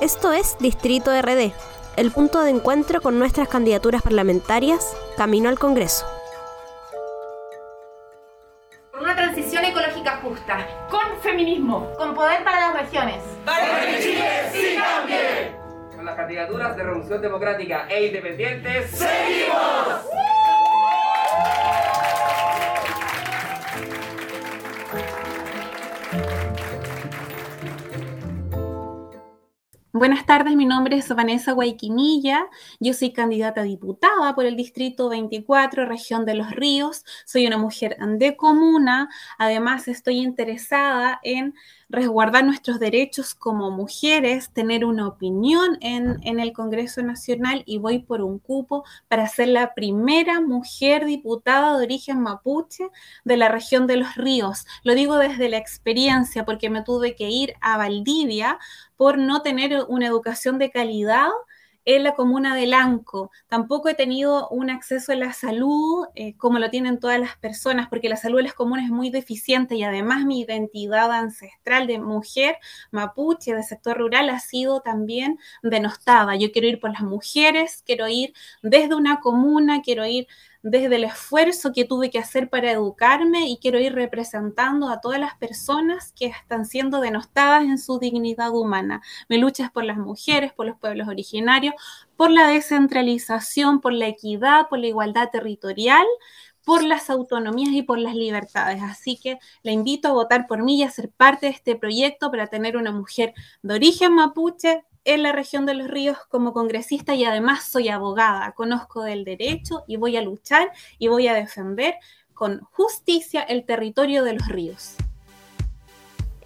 Esto es Distrito RD, el punto de encuentro con nuestras candidaturas parlamentarias camino al Congreso. Candidaturas de Revolución Democrática e Independientes. ¡Seguimos! Buenas tardes, mi nombre es Vanessa Guayquinilla, yo soy candidata a diputada por el Distrito 24, región de Los Ríos, soy una mujer de comuna, además estoy interesada en resguardar nuestros derechos como mujeres, tener una opinión en, en, el Congreso Nacional y voy por un cupo para ser la primera mujer diputada de origen mapuche de la región de los ríos. Lo digo desde la experiencia porque me tuve que ir a Valdivia por no tener una educación de calidad en la comuna de Lanco. Tampoco he tenido un acceso a la salud eh, como lo tienen todas las personas, porque la salud en las comunas es muy deficiente y además mi identidad ancestral de mujer mapuche, de sector rural, ha sido también denostada. Yo quiero ir por las mujeres, quiero ir desde una comuna, quiero ir desde el esfuerzo que tuve que hacer para educarme y quiero ir representando a todas las personas que están siendo denostadas en su dignidad humana. Mi lucha es por las mujeres, por los pueblos originarios, por la descentralización, por la equidad, por la igualdad territorial, por las autonomías y por las libertades. Así que la invito a votar por mí y a ser parte de este proyecto para tener una mujer de origen mapuche, en la región de los ríos como congresista y además soy abogada, conozco del derecho y voy a luchar y voy a defender con justicia el territorio de los ríos.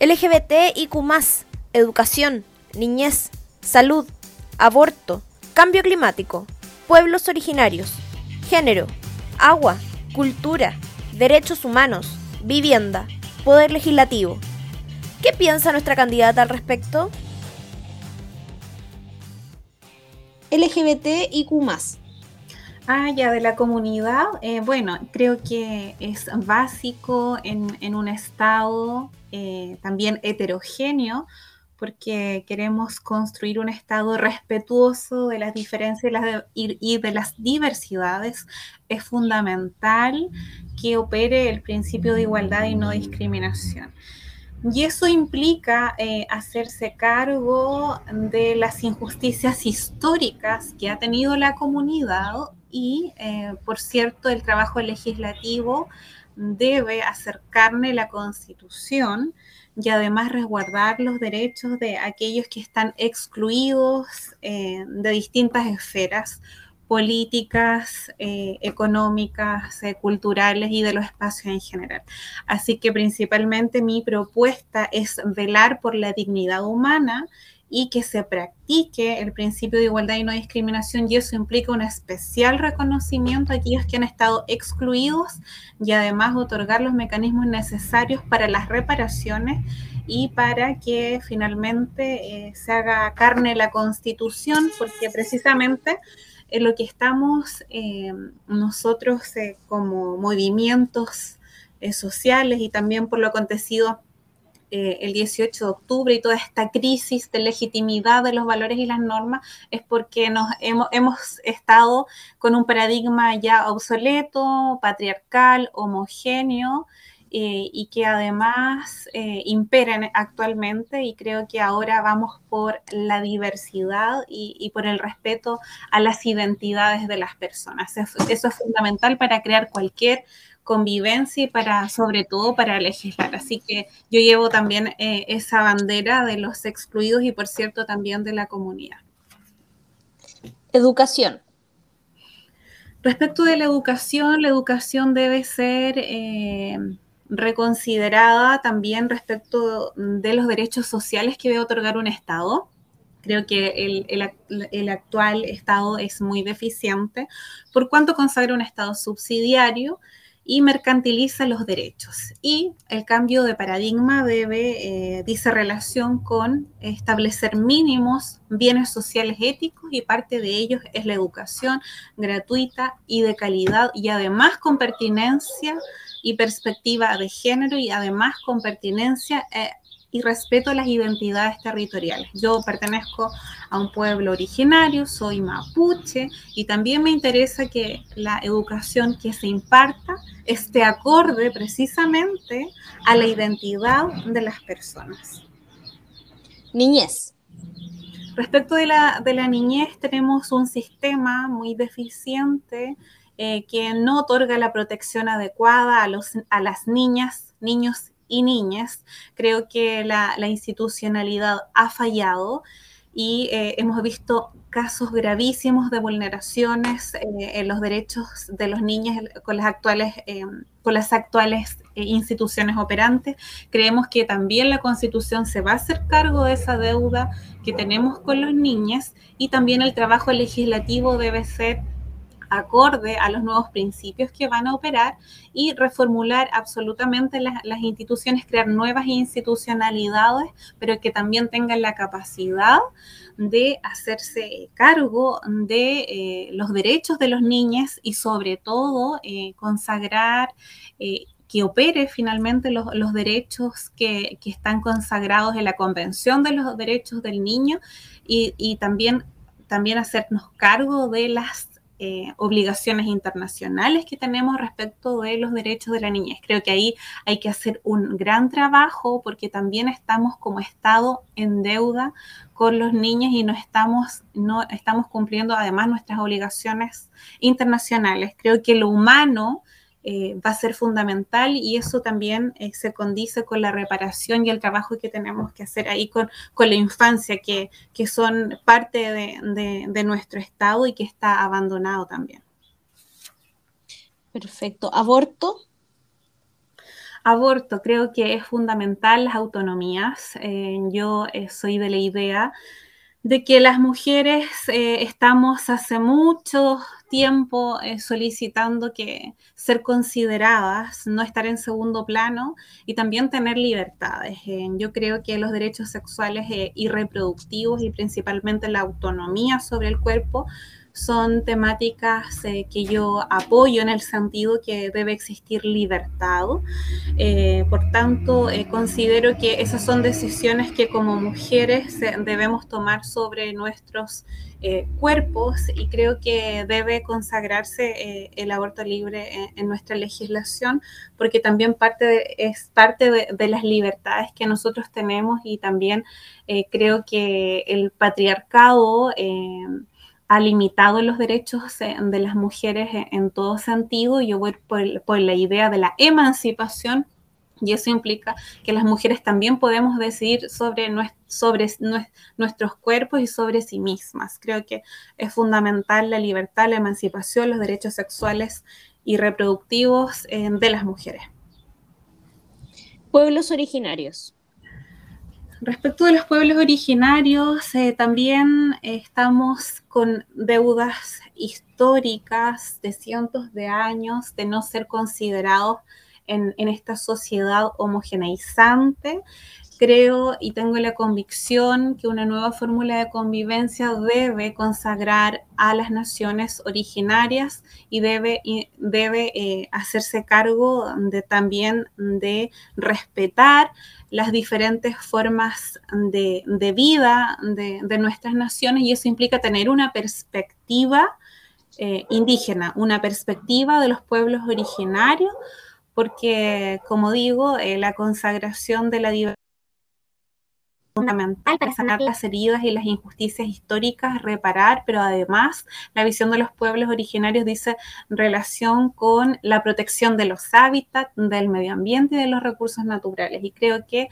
LGBT y educación, niñez, salud, aborto, cambio climático, pueblos originarios, género, agua, cultura, derechos humanos, vivienda, poder legislativo. ¿Qué piensa nuestra candidata al respecto? LGBT y Q. Ah, ya, de la comunidad. Eh, bueno, creo que es básico en, un estado eh, también heterogéneo, porque queremos construir un estado respetuoso de las diferencias y de las diversidades. Es fundamental que opere el principio de igualdad y no discriminación. Y eso implica eh, hacerse cargo de las injusticias históricas que ha tenido la comunidad y, eh, por cierto, el trabajo legislativo debe acercarle la constitución y además resguardar los derechos de aquellos que están excluidos eh, de distintas esferas políticas, eh, económicas, eh, culturales y de los espacios en general. Así que principalmente mi propuesta es velar por la dignidad humana y que se practique el principio de igualdad y no discriminación y eso implica un especial reconocimiento a aquellos que han estado excluidos y además otorgar los mecanismos necesarios para las reparaciones y para que finalmente eh, se haga carne la constitución porque precisamente en lo que estamos eh, nosotros eh, como movimientos eh, sociales y también por lo acontecido el 18 de octubre y toda esta crisis de legitimidad de los valores y las normas es porque nos hemos, hemos estado con un paradigma ya obsoleto, patriarcal, homogéneo, eh, y que además eh, imperan actualmente y creo que ahora vamos por la diversidad y, por el respeto a las identidades de las personas. Eso, es fundamental para crear cualquier convivencia y para, sobre todo, para legislar. Así que yo llevo también eh, esa bandera de los excluidos y, por cierto, también de la comunidad. Educación. Respecto de la educación, la educación debe ser reconsiderada también respecto de los derechos sociales que debe otorgar un Estado. Creo que el, actual Estado es muy deficiente, por cuanto consagra un Estado subsidiario y mercantiliza los derechos. Y el cambio de paradigma debe, eh, dice relación con establecer mínimos bienes sociales éticos y parte de ellos es la educación gratuita y de calidad y además con pertinencia y perspectiva de género y además con pertinencia eh, y respeto a las identidades territoriales. Yo pertenezco a un pueblo originario, soy mapuche y también me interesa que la educación que se imparta esté acorde precisamente a la identidad de las personas. Niñez. Respecto de la, de la niñez, tenemos un sistema muy deficiente eh, que no otorga la protección adecuada a, los, a las niñas, niños y niñas. Creo que la, institucionalidad ha fallado y eh, hemos visto casos gravísimos de vulneraciones eh, en los derechos de los niños con las actuales, eh, con las actuales instituciones operantes. Creemos que también la Constitución se va a hacer cargo de esa deuda que tenemos con los niños y también el trabajo legislativo debe ser acorde a los nuevos principios que van a operar y reformular absolutamente las, instituciones, crear nuevas institucionalidades, pero que también tengan la capacidad de hacerse cargo de eh, los derechos de los niños y sobre todo eh, consagrar eh, que opere finalmente los, derechos que, están consagrados en la Convención de los Derechos del Niño y, y también, también hacernos cargo de las eh, obligaciones internacionales que tenemos respecto de los derechos de la niñez. Creo que ahí hay que hacer un gran trabajo porque también estamos como Estado en deuda con los niños y no estamos, no estamos cumpliendo además nuestras obligaciones internacionales. Creo que lo humano eh, va a ser fundamental y eso también eh, se condice con la reparación y el trabajo que tenemos que hacer ahí con, con la infancia, que, que son parte de, de, nuestro Estado y que está abandonado también. Perfecto. ¿Aborto? Aborto, creo que es fundamental las autonomías. Eh, yo soy de la idea de que las mujeres estamos hace mucho tiempo eh, solicitando que ser consideradas, no estar en segundo plano y también tener libertades. Eh, yo creo que los derechos sexuales eh, y reproductivos y principalmente la autonomía sobre el cuerpo son temáticas eh, que yo apoyo en el sentido que debe existir libertad. Eh, por tanto, eh, considero que esas son decisiones que como mujeres debemos tomar sobre nuestros cuerpos y creo que debe consagrarse el aborto libre en, nuestra legislación porque también parte es parte de, de, las libertades que nosotros tenemos y también creo que el patriarcado ha limitado los derechos de las mujeres en, todo sentido. Yo voy por, la idea de la emancipación y eso implica que las mujeres también podemos decidir sobre, sobre nuestros cuerpos y sobre sí mismas. Creo que es fundamental la libertad, la emancipación, los derechos sexuales y reproductivos eh, de las mujeres. Pueblos originarios. Respecto de los pueblos originarios, eh, también estamos con deudas históricas de cientos de años de no ser considerados en, en esta sociedad homogeneizante creo y tengo la convicción que una nueva fórmula de convivencia debe consagrar a las naciones originarias y debe, debe eh, hacerse cargo de, también de respetar las diferentes formas de, vida de, nuestras naciones. Y eso implica tener una perspectiva eh, indígena, una perspectiva de los pueblos originarios, porque, como digo, eh, la consagración de la diversidad fundamental para sanar las heridas y las injusticias históricas, reparar, pero además la visión de los pueblos originarios dice relación con la protección de los hábitats, del medio ambiente y de los recursos naturales. Y creo que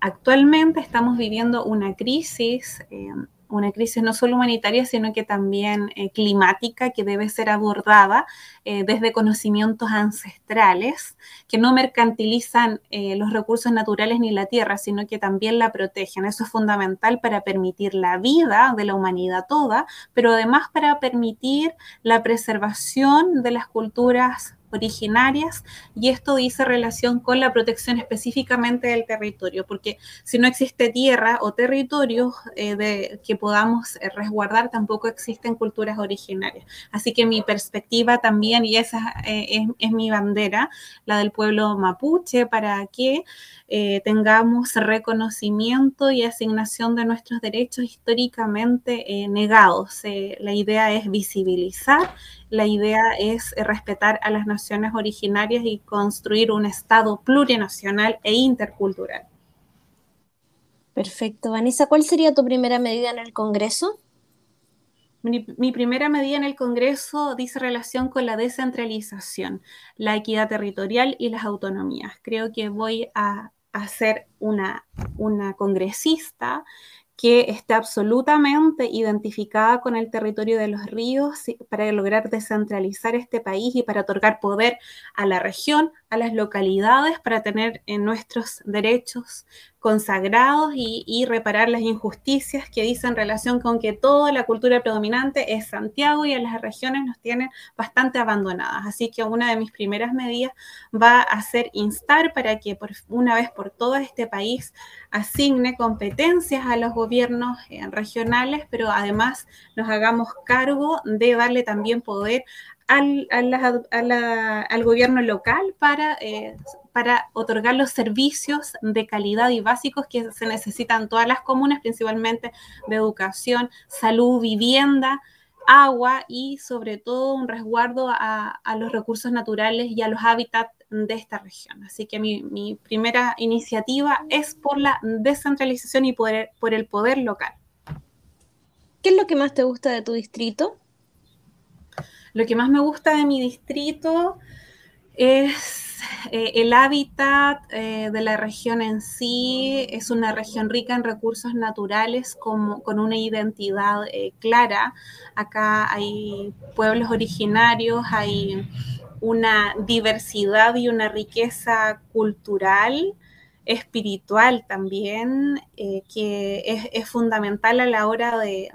actualmente estamos viviendo una crisis. Eh, una crisis no solo humanitaria, sino que también eh, climática que debe ser abordada eh, desde conocimientos ancestrales que no mercantilizan eh, los recursos naturales ni la tierra, sino que también la protegen. Eso es fundamental para permitir la vida de la humanidad toda, pero además para permitir la preservación de las culturas originarias y esto dice relación con la protección específicamente del territorio, porque si no existe tierra o territorio eh, de, que podamos eh, resguardar, tampoco existen culturas originarias. Así que mi perspectiva también, y esa es, es, mi bandera, la del pueblo mapuche, para que tengamos reconocimiento y asignación de nuestros derechos históricamente negados. la idea es visibilizar la idea es respetar a las naciones originarias y construir un Estado plurinacional e intercultural. Perfecto. Vanessa, ¿cuál sería tu primera medida en el Congreso? Mi, primera medida en el Congreso dice relación con la descentralización, la equidad territorial y las autonomías. Creo que voy a, a ser una, una congresista que esté absolutamente identificada con el territorio de los ríos para lograr descentralizar este país y para otorgar poder a la región, a las localidades, para tener en nuestros derechos consagrados y, reparar las injusticias que dicen relación con que toda la cultura predominante es Santiago y en las regiones nos tienen bastante abandonadas. Así que una de mis primeras medidas va a ser instar para que por una vez por todo este país asigne competencias a los gobiernos eh, regionales, pero además nos hagamos cargo de darle también poder al, al gobierno local para, eh, para otorgar los servicios de calidad y básicos que se necesitan todas las comunas, principalmente de educación, salud, vivienda, agua y sobre todo un resguardo a, los recursos naturales y a los hábitats de esta región. Así que mi, mi primera iniciativa es por la descentralización y por por el poder local. ¿Qué es lo que más te gusta de tu distrito? Lo que más me gusta de mi distrito es eh, el hábitat eh, de la región en sí. Es una región rica en recursos naturales con una identidad eh, clara. Acá hay pueblos originarios, hay una diversidad y una riqueza cultural espiritual también, eh, que es, fundamental a la hora de,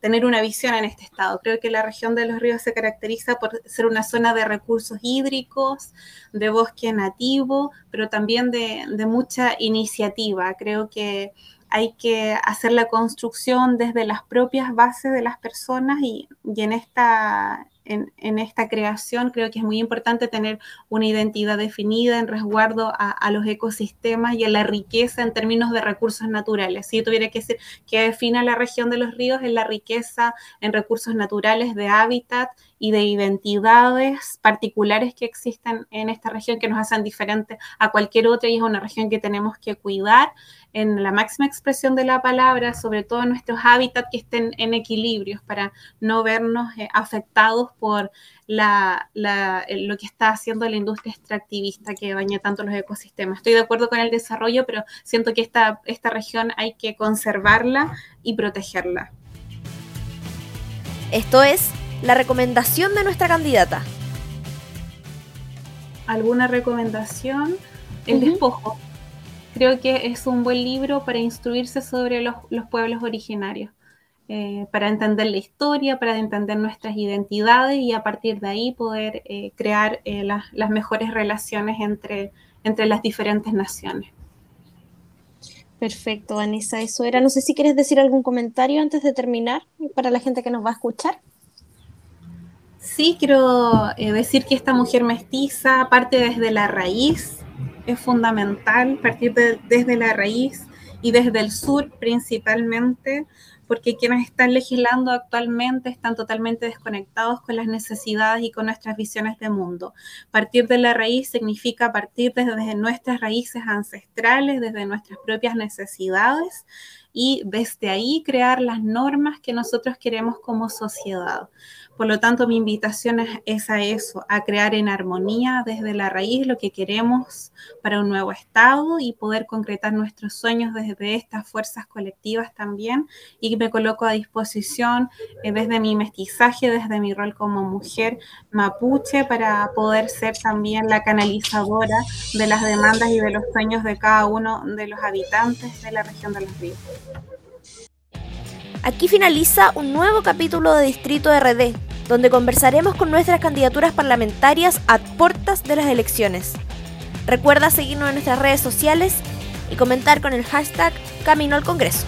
tener una visión en este estado. Creo que la región de los ríos se caracteriza por ser una zona de recursos hídricos, de bosque nativo, pero también de, mucha iniciativa. Creo que hay que hacer la construcción desde las propias bases de las personas y, y en esta en, esta creación, creo que es muy importante tener una identidad definida en resguardo a, los ecosistemas y a la riqueza en términos de recursos naturales. Si yo tuviera que decir que defina la región de los ríos, es la riqueza en recursos naturales de hábitat y de identidades particulares que existen en esta región que nos hacen diferentes a cualquier otra y es una región que tenemos que cuidar en la máxima expresión de la palabra, sobre todo en nuestros hábitats que estén en equilibrios para no vernos eh, afectados por la, lo que está haciendo la industria extractivista que daña tanto los ecosistemas. Estoy de acuerdo con el desarrollo, pero siento que esta, esta región hay que conservarla y protegerla. Esto es la recomendación de nuestra candidata. ¿Alguna recomendación? El despojo creo que es un buen libro para instruirse sobre los, pueblos originarios, eh, para entender la historia, para entender nuestras identidades y a partir de ahí poder eh, crear eh, las mejores relaciones entre, entre las diferentes naciones. Perfecto, Vanessa, eso era. No sé si quieres decir algún comentario antes de terminar para la gente que nos va a escuchar. Sí, quiero decir que esta mujer mestiza parte desde la raíz, es fundamental partir desde la raíz y desde el sur principalmente, porque quienes están legislando actualmente están totalmente desconectados con las necesidades y con nuestras visiones de mundo. Partir de la raíz significa partir desde nuestras raíces ancestrales, desde nuestras propias necesidades y desde ahí crear las normas que nosotros queremos como sociedad. Por lo tanto, mi invitación es, a eso, a crear en armonía desde la raíz lo que queremos para un nuevo Estado y poder concretar nuestros sueños desde estas fuerzas colectivas también. Y me coloco a disposición eh, desde mi mestizaje, desde mi rol como mujer mapuche, para poder ser también la canalizadora de las demandas y de los sueños de cada uno de los habitantes de la región de los ríos. Aquí finaliza un nuevo capítulo de Distrito RD donde conversaremos con nuestras candidaturas parlamentarias a puertas de las elecciones. Recuerda seguirnos en nuestras redes sociales y comentar con el hashtag Camino al Congreso.